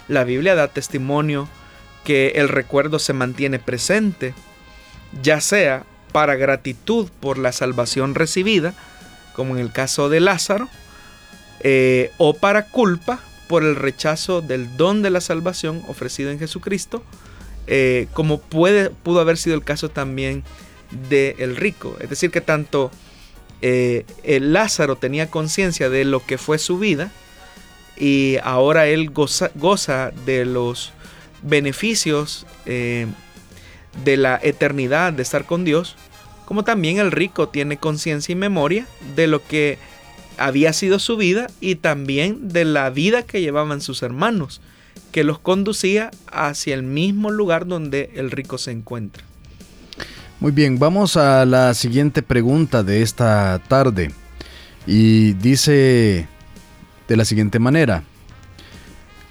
la Biblia da testimonio que el recuerdo se mantiene presente, ya sea para gratitud por la salvación recibida, como en el caso de Lázaro, eh, o para culpa por el rechazo del don de la salvación ofrecido en Jesucristo, eh, como puede, pudo haber sido el caso también del el rico. Es decir, que tanto eh, el Lázaro tenía conciencia de lo que fue su vida y ahora él goza, goza de los beneficios eh, de la eternidad de estar con Dios, como también el rico tiene conciencia y memoria de lo que había sido su vida y también de la vida que llevaban sus hermanos, que los conducía hacia el mismo lugar donde el rico se encuentra. Muy bien, vamos a la siguiente pregunta de esta tarde. Y dice de la siguiente manera.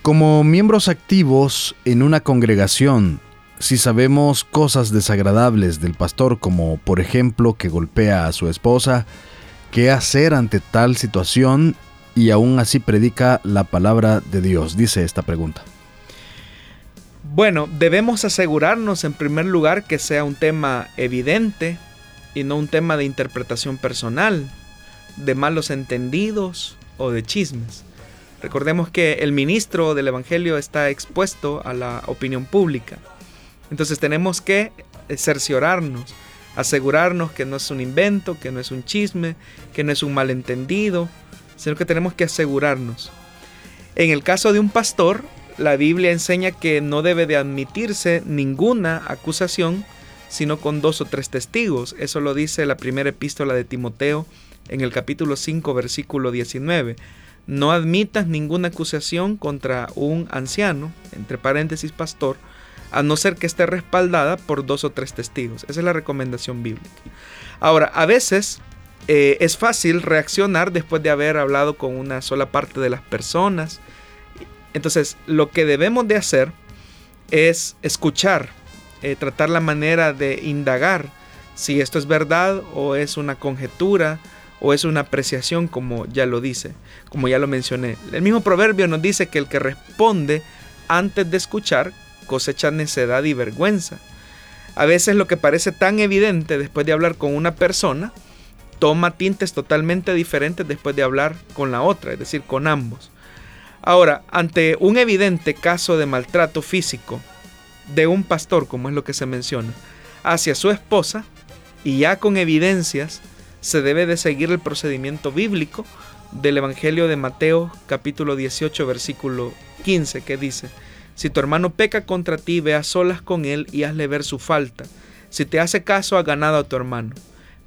Como miembros activos en una congregación, si sabemos cosas desagradables del pastor, como por ejemplo que golpea a su esposa, qué hacer ante tal situación y aún así predica la palabra de Dios, dice esta pregunta. Bueno, debemos asegurarnos en primer lugar que sea un tema evidente y no un tema de interpretación personal, de malos entendidos o de chismes. Recordemos que el ministro del Evangelio está expuesto a la opinión pública. Entonces tenemos que cerciorarnos, asegurarnos que no es un invento, que no es un chisme, que no es un malentendido, sino que tenemos que asegurarnos. En el caso de un pastor, la Biblia enseña que no debe de admitirse ninguna acusación sino con dos o tres testigos. Eso lo dice la primera epístola de Timoteo en el capítulo 5 versículo 19 no admitas ninguna acusación contra un anciano, entre paréntesis pastor, a no ser que esté respaldada por dos o tres testigos. Esa es la recomendación bíblica. Ahora, a veces eh, es fácil reaccionar después de haber hablado con una sola parte de las personas. Entonces, lo que debemos de hacer es escuchar, eh, tratar la manera de indagar si esto es verdad o es una conjetura o es una apreciación como ya lo dice, como ya lo mencioné. El mismo proverbio nos dice que el que responde antes de escuchar cosecha necedad y vergüenza. A veces lo que parece tan evidente después de hablar con una persona toma tintes totalmente diferentes después de hablar con la otra, es decir, con ambos. Ahora, ante un evidente caso de maltrato físico de un pastor, como es lo que se menciona, hacia su esposa, y ya con evidencias se debe de seguir el procedimiento bíblico del Evangelio de Mateo capítulo 18 versículo 15 que dice, si tu hermano peca contra ti, ve a solas con él y hazle ver su falta. Si te hace caso, ha ganado a tu hermano.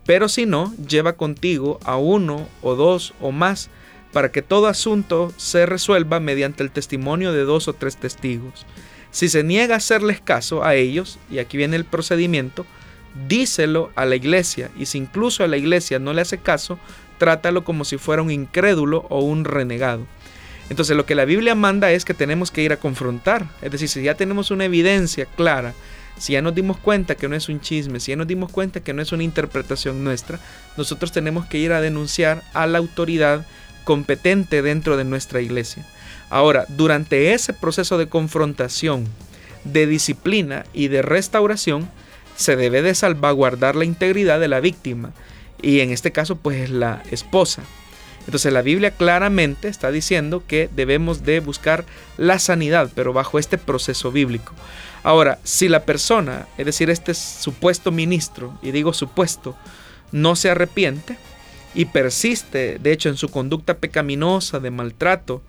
Pero si no, lleva contigo a uno o dos o más para que todo asunto se resuelva mediante el testimonio de dos o tres testigos. Si se niega a hacerles caso a ellos, y aquí viene el procedimiento, díselo a la iglesia y si incluso a la iglesia no le hace caso, trátalo como si fuera un incrédulo o un renegado. Entonces lo que la Biblia manda es que tenemos que ir a confrontar, es decir, si ya tenemos una evidencia clara, si ya nos dimos cuenta que no es un chisme, si ya nos dimos cuenta que no es una interpretación nuestra, nosotros tenemos que ir a denunciar a la autoridad competente dentro de nuestra iglesia. Ahora, durante ese proceso de confrontación, de disciplina y de restauración, se debe de salvaguardar la integridad de la víctima y en este caso pues es la esposa. Entonces la Biblia claramente está diciendo que debemos de buscar la sanidad, pero bajo este proceso bíblico. Ahora, si la persona, es decir, este supuesto ministro, y digo supuesto, no se arrepiente y persiste, de hecho, en su conducta pecaminosa de maltrato,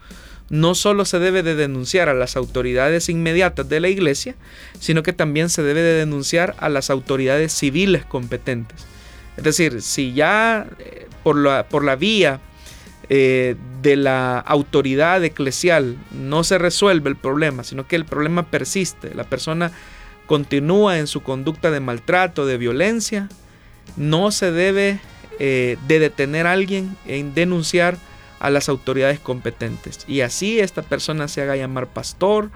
no solo se debe de denunciar a las autoridades inmediatas de la iglesia, sino que también se debe de denunciar a las autoridades civiles competentes. Es decir, si ya eh, por, la, por la vía eh, de la autoridad eclesial no se resuelve el problema, sino que el problema persiste, la persona continúa en su conducta de maltrato, de violencia, no se debe eh, de detener a alguien en denunciar a las autoridades competentes. Y así esta persona se haga llamar pastor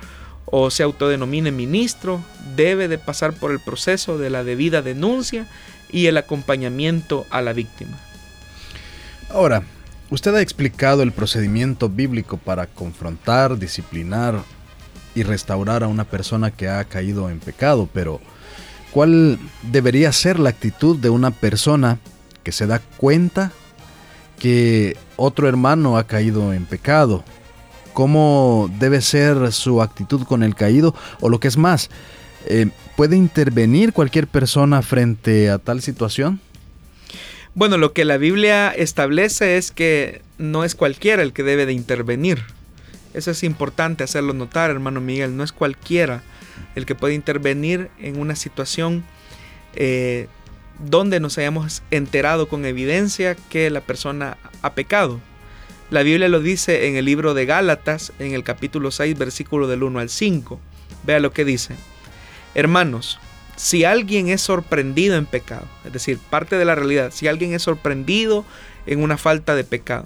o se autodenomine ministro, debe de pasar por el proceso de la debida denuncia y el acompañamiento a la víctima. Ahora, usted ha explicado el procedimiento bíblico para confrontar, disciplinar y restaurar a una persona que ha caído en pecado, pero ¿cuál debería ser la actitud de una persona que se da cuenta que otro hermano ha caído en pecado? ¿Cómo debe ser su actitud con el caído? O lo que es más, eh, ¿puede intervenir cualquier persona frente a tal situación? Bueno, lo que la Biblia establece es que no es cualquiera el que debe de intervenir. Eso es importante hacerlo notar, hermano Miguel. No es cualquiera el que puede intervenir en una situación eh, donde nos hayamos enterado con evidencia que la persona ha pecado. La Biblia lo dice en el libro de Gálatas, en el capítulo 6, versículo del 1 al 5. Vea lo que dice. Hermanos, si alguien es sorprendido en pecado, es decir, parte de la realidad, si alguien es sorprendido en una falta de pecado,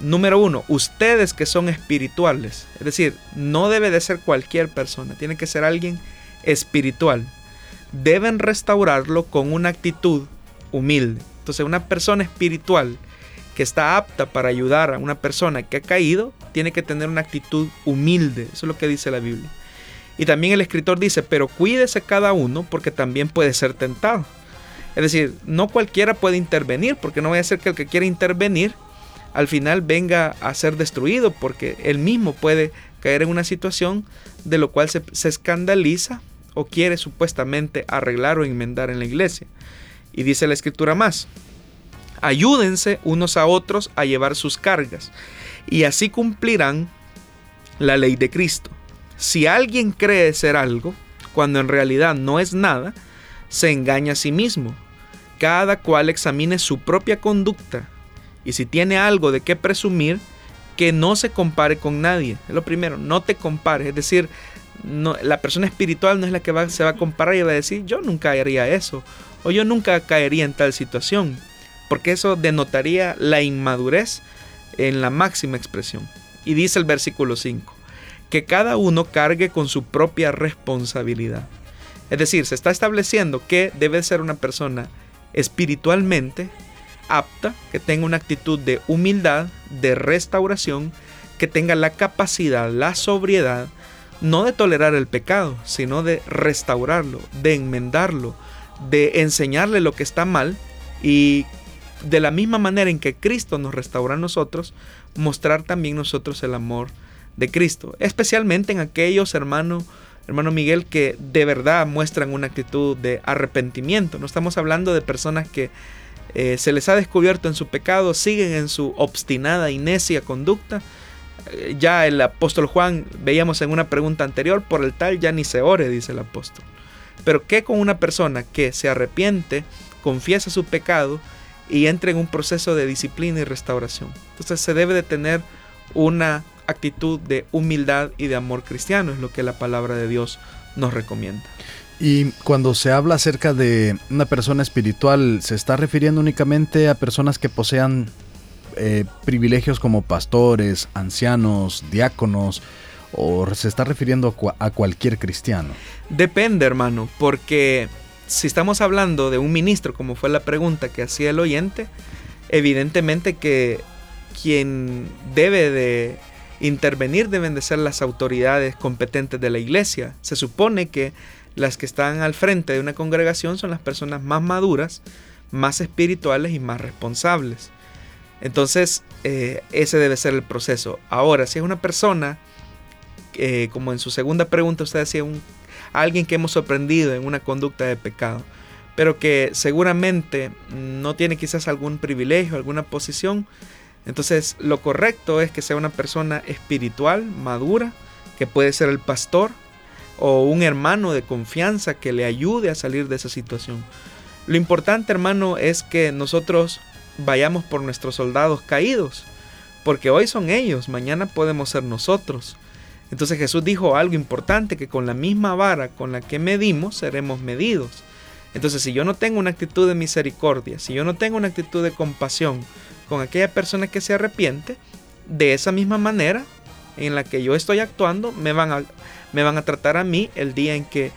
número uno, ustedes que son espirituales, es decir, no debe de ser cualquier persona, tiene que ser alguien espiritual, deben restaurarlo con una actitud humilde. Entonces, una persona espiritual que está apta para ayudar a una persona que ha caído, tiene que tener una actitud humilde. Eso es lo que dice la Biblia. Y también el escritor dice, pero cuídese cada uno porque también puede ser tentado. Es decir, no cualquiera puede intervenir, porque no vaya a ser que el que quiera intervenir al final venga a ser destruido, porque él mismo puede caer en una situación de lo cual se, se escandaliza o quiere supuestamente arreglar o enmendar en la iglesia. Y dice la escritura más, ayúdense unos a otros a llevar sus cargas, y así cumplirán la ley de Cristo. Si alguien cree ser algo, cuando en realidad no es nada, se engaña a sí mismo. Cada cual examine su propia conducta y si tiene algo de qué presumir, que no se compare con nadie. Es lo primero, no te compares. Es decir, no, la persona espiritual no es la que se va a comparar y va a decir, yo nunca haría eso o yo nunca caería en tal situación. Porque eso denotaría la inmadurez en la máxima expresión. Y dice el versículo 5 que cada uno cargue con su propia responsabilidad. Es decir, se está estableciendo que debe ser una persona espiritualmente apta, que tenga una actitud de humildad, de restauración, que tenga la capacidad, la sobriedad, no de tolerar el pecado, sino de restaurarlo, de enmendarlo, de enseñarle lo que está mal y de la misma manera en que Cristo nos restaura a nosotros, mostrar también nosotros el amor de Cristo, especialmente en aquellos hermanos, hermano Miguel, que de verdad muestran una actitud de arrepentimiento. No estamos hablando de personas que eh, se les ha descubierto en su pecado, siguen en su obstinada y necia conducta. Eh, ya el apóstol Juan, veíamos en una pregunta anterior, por el tal ya ni se ore, dice el apóstol. Pero ¿qué con una persona que se arrepiente, confiesa su pecado y entra en un proceso de disciplina y restauración? Entonces se debe de tener una actitud de humildad y de amor cristiano, es lo que la palabra de Dios nos recomienda. Y cuando se habla acerca de una persona espiritual, ¿se está refiriendo únicamente a personas que posean eh, privilegios como pastores, ancianos, diáconos, o se está refiriendo a cualquier cristiano? Depende, hermano, porque si estamos hablando de un ministro, como fue la pregunta que hacía el oyente, evidentemente que quien debe de intervenir deben de ser las autoridades competentes de la iglesia. Se supone que las que están al frente de una congregación son las personas más maduras, más espirituales y más responsables. Entonces, eh, ese debe ser el proceso. Ahora, si es una persona, eh, como en su segunda pregunta usted decía, un, alguien que hemos sorprendido en una conducta de pecado, pero que seguramente no tiene quizás algún privilegio, alguna posición, entonces lo correcto es que sea una persona espiritual, madura, que puede ser el pastor o un hermano de confianza que le ayude a salir de esa situación. Lo importante, hermano, es que nosotros vayamos por nuestros soldados caídos, porque hoy son ellos, mañana podemos ser nosotros. Entonces Jesús dijo algo importante, que con la misma vara con la que medimos, seremos medidos. Entonces si yo no tengo una actitud de misericordia, si yo no tengo una actitud de compasión, con aquella persona que se arrepiente, de esa misma manera en la que yo estoy actuando, me van a, me van a tratar a mí el día en que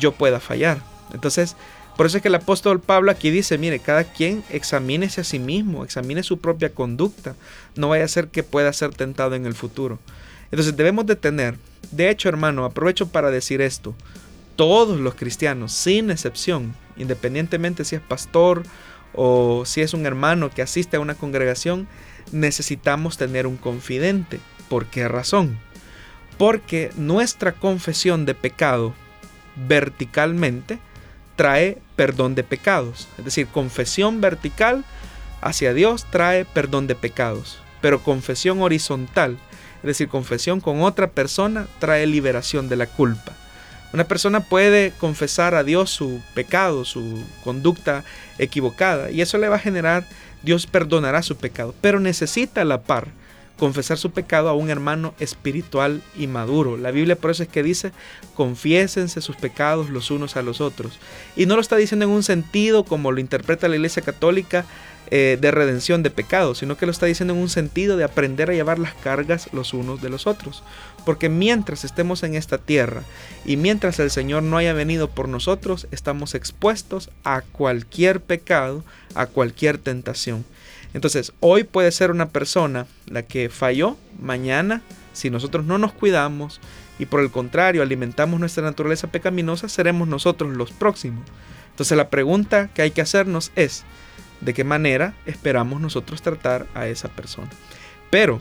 yo pueda fallar. Entonces, Por eso es que el apóstol Pablo aquí dice, mire, cada quien examínese a sí mismo, examine su propia conducta, no vaya a ser que pueda ser tentado en el futuro. Entonces debemos de tener, de hecho hermano, aprovecho para decir esto, todos los cristianos, sin excepción, independientemente si es pastor o si es un hermano que asiste a una congregación, necesitamos tener un confidente. ¿Por qué razón? Porque nuestra confesión de pecado verticalmente trae perdón de pecados. Es decir, confesión vertical hacia Dios trae perdón de pecados. Pero confesión horizontal, es decir, confesión con otra persona, trae liberación de la culpa. Una persona puede confesar a Dios su pecado, su conducta equivocada, y eso le va a generar, Dios perdonará su pecado, pero necesita a la par confesar su pecado a un hermano espiritual y maduro. La Biblia por eso es que dice, confiésense sus pecados los unos a los otros. Y no lo está diciendo en un sentido como lo interpreta la Iglesia Católica eh, de redención de pecados, sino que lo está diciendo en un sentido de aprender a llevar las cargas los unos de los otros. Porque mientras estemos en esta tierra y mientras el Señor no haya venido por nosotros, estamos expuestos a cualquier pecado, a cualquier tentación. Entonces, hoy puede ser una persona la que falló, mañana, si nosotros no nos cuidamos y por el contrario alimentamos nuestra naturaleza pecaminosa, seremos nosotros los próximos. Entonces la pregunta que hay que hacernos es, ¿de qué manera esperamos nosotros tratar a esa persona? Pero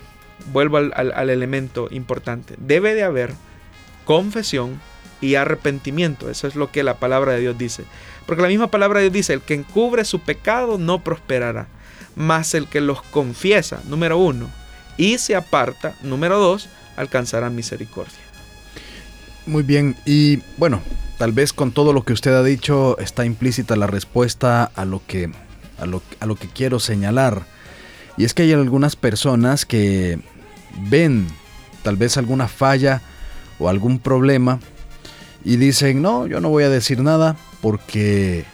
vuelvo al, elemento importante. Debe de haber confesión y arrepentimiento. Eso es lo que la palabra de Dios dice. Porque la misma palabra de Dios dice, el que encubre su pecado no prosperará. Mas el que los confiesa, número uno, y se aparta, número dos, alcanzará misericordia. Muy bien, y bueno, tal vez con todo lo que usted ha dicho está implícita la respuesta a lo que, a lo, a lo que quiero señalar. Y es que hay algunas personas que ven tal vez alguna falla o algún problema y dicen, no, yo no voy a decir nada porque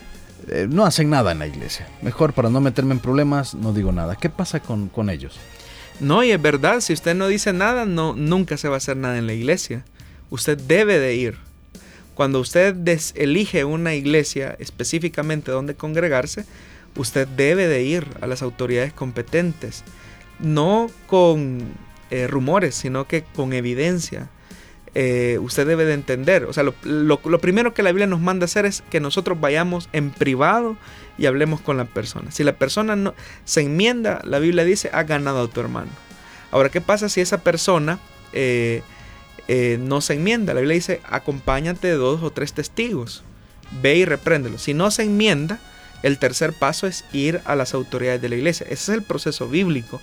eh, no hacen nada en la iglesia. Mejor para no meterme en problemas, no digo nada. ¿Qué pasa con, ellos? No, y es verdad, si usted no dice nada, no, nunca se va a hacer nada en la iglesia. Usted debe de ir. Cuando usted elige una iglesia específicamente donde congregarse, usted debe de ir a las autoridades competentes. No con eh, rumores, sino que con evidencia. Eh, usted debe de entender, o sea, lo, primero que la Biblia nos manda hacer es que nosotros vayamos en privado y hablemos con la persona. Si la persona no se enmienda, la Biblia dice, ha ganado a tu hermano. Ahora, ¿qué pasa si esa persona eh, no se enmienda? La Biblia dice, acompáñate de dos o tres testigos, ve y repréndelo. Si no se enmienda, el tercer paso es ir a las autoridades de la iglesia. Ese es el proceso bíblico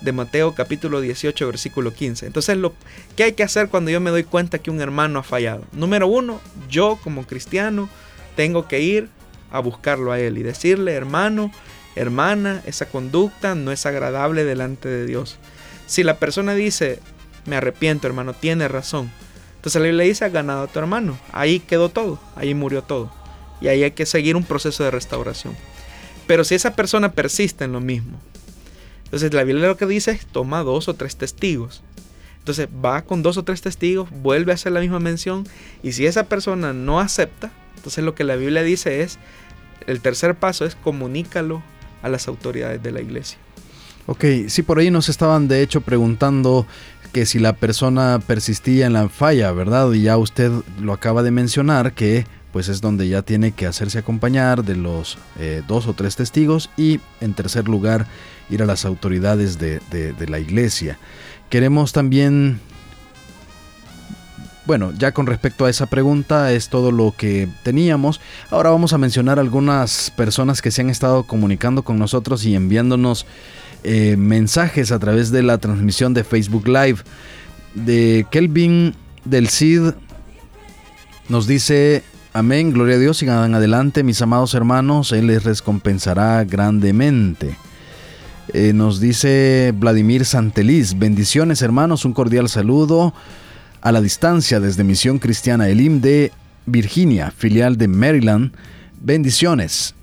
de Mateo capítulo 18 versículo 15. Entonces, lo, ¿qué hay que hacer cuando yo me doy cuenta que un hermano ha fallado? Número uno, yo como cristiano tengo que ir a buscarlo a él y decirle, hermano, hermana, esa conducta no es agradable delante de Dios. Si la persona dice, me arrepiento, hermano, tiene razón. Entonces la Biblia dice, ha ganado a tu hermano. Ahí quedó todo, ahí murió todo. Y ahí hay que seguir un proceso de restauración. Pero si esa persona persiste en lo mismo, entonces la Biblia lo que dice es toma dos o tres testigos. Entonces va con dos o tres testigos, vuelve a hacer la misma mención y si esa persona no acepta, entonces lo que la Biblia dice es, el tercer paso es comunícalo a las autoridades de la iglesia. Ok, sí, por ahí nos estaban de hecho preguntando que si la persona persistía en la falla, ¿verdad? Y ya usted lo acaba de mencionar que pues es donde ya tiene que hacerse acompañar de los eh, dos o tres testigos y en tercer lugar ir a las autoridades de, la iglesia. Queremos también bueno, ya con respecto a esa pregunta es todo lo que teníamos. Ahora vamos a mencionar algunas personas que se han estado comunicando con nosotros y enviándonos eh, mensajes a través de la transmisión de Facebook Live. De Kelvin del CID nos dice, Amén, gloria a Dios, sigan adelante mis amados hermanos, Él les recompensará grandemente. Eh, nos dice Vladimir Santeliz, bendiciones hermanos, un cordial saludo a la distancia desde Misión Cristiana Elim de Virginia, filial de Maryland. Bendiciones.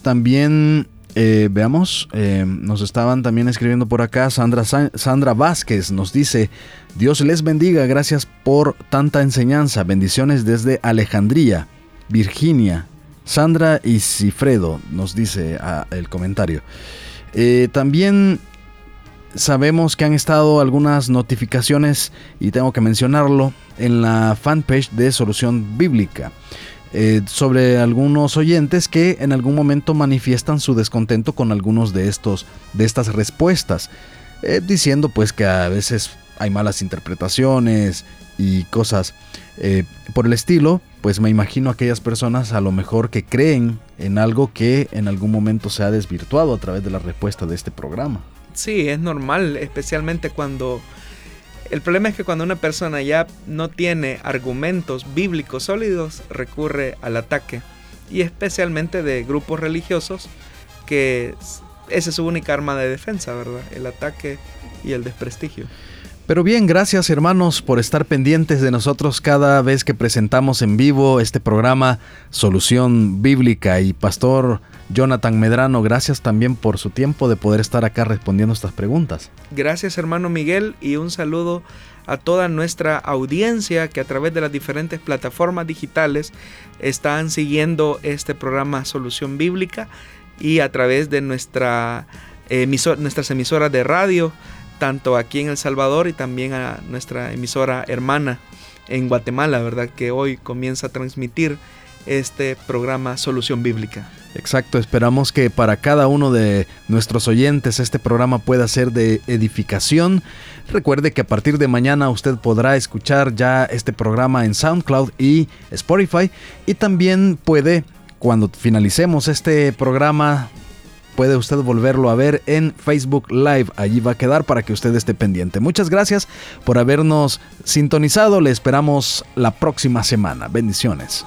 También eh, veamos, eh, nos estaban también escribiendo por acá, Sandra, Sandra Vázquez nos dice, Dios les bendiga, gracias por tanta enseñanza, bendiciones desde Alejandría. Virginia. Sandra y Cifredo nos dice ah, el comentario. Eh, también sabemos que han estado algunas notificaciones, y tengo que mencionarlo, en la fanpage de Solución Bíblica. Eh, sobre algunos oyentes que en algún momento manifiestan su descontento con algunos de estos de estas respuestas eh, diciendo pues que a veces hay malas interpretaciones y cosas eh, por el estilo pues me imagino aquellas personas a lo mejor que creen en algo que en algún momento se ha desvirtuado a través de la respuesta de este programa sí es normal especialmente cuando el problema es que cuando una persona ya no tiene argumentos bíblicos sólidos, recurre al ataque. Y especialmente de grupos religiosos que esa es su única arma de defensa, ¿verdad? El ataque y el desprestigio. Pero bien, gracias hermanos por estar pendientes de nosotros cada vez que presentamos en vivo este programa Solución Bíblica. Y Pastor Jonathan Medrano, gracias también por su tiempo de poder estar acá respondiendo estas preguntas. Gracias hermano Miguel y un saludo a toda nuestra audiencia que a través de las diferentes plataformas digitales están siguiendo este programa Solución Bíblica y a través de nuestra nuestras emisoras de radio, tanto aquí en El Salvador y también a nuestra emisora hermana en Guatemala, ¿verdad? Que hoy comienza a transmitir este programa Solución Bíblica. Exacto, esperamos que para cada uno de nuestros oyentes este programa pueda ser de edificación. Recuerde que a partir de mañana usted podrá escuchar ya este programa en SoundCloud y Spotify y también puede, cuando finalicemos este programa, puede usted volverlo a ver en Facebook Live. Allí va a quedar para que usted esté pendiente. Muchas gracias por habernos sintonizado. Le esperamos la próxima semana. Bendiciones.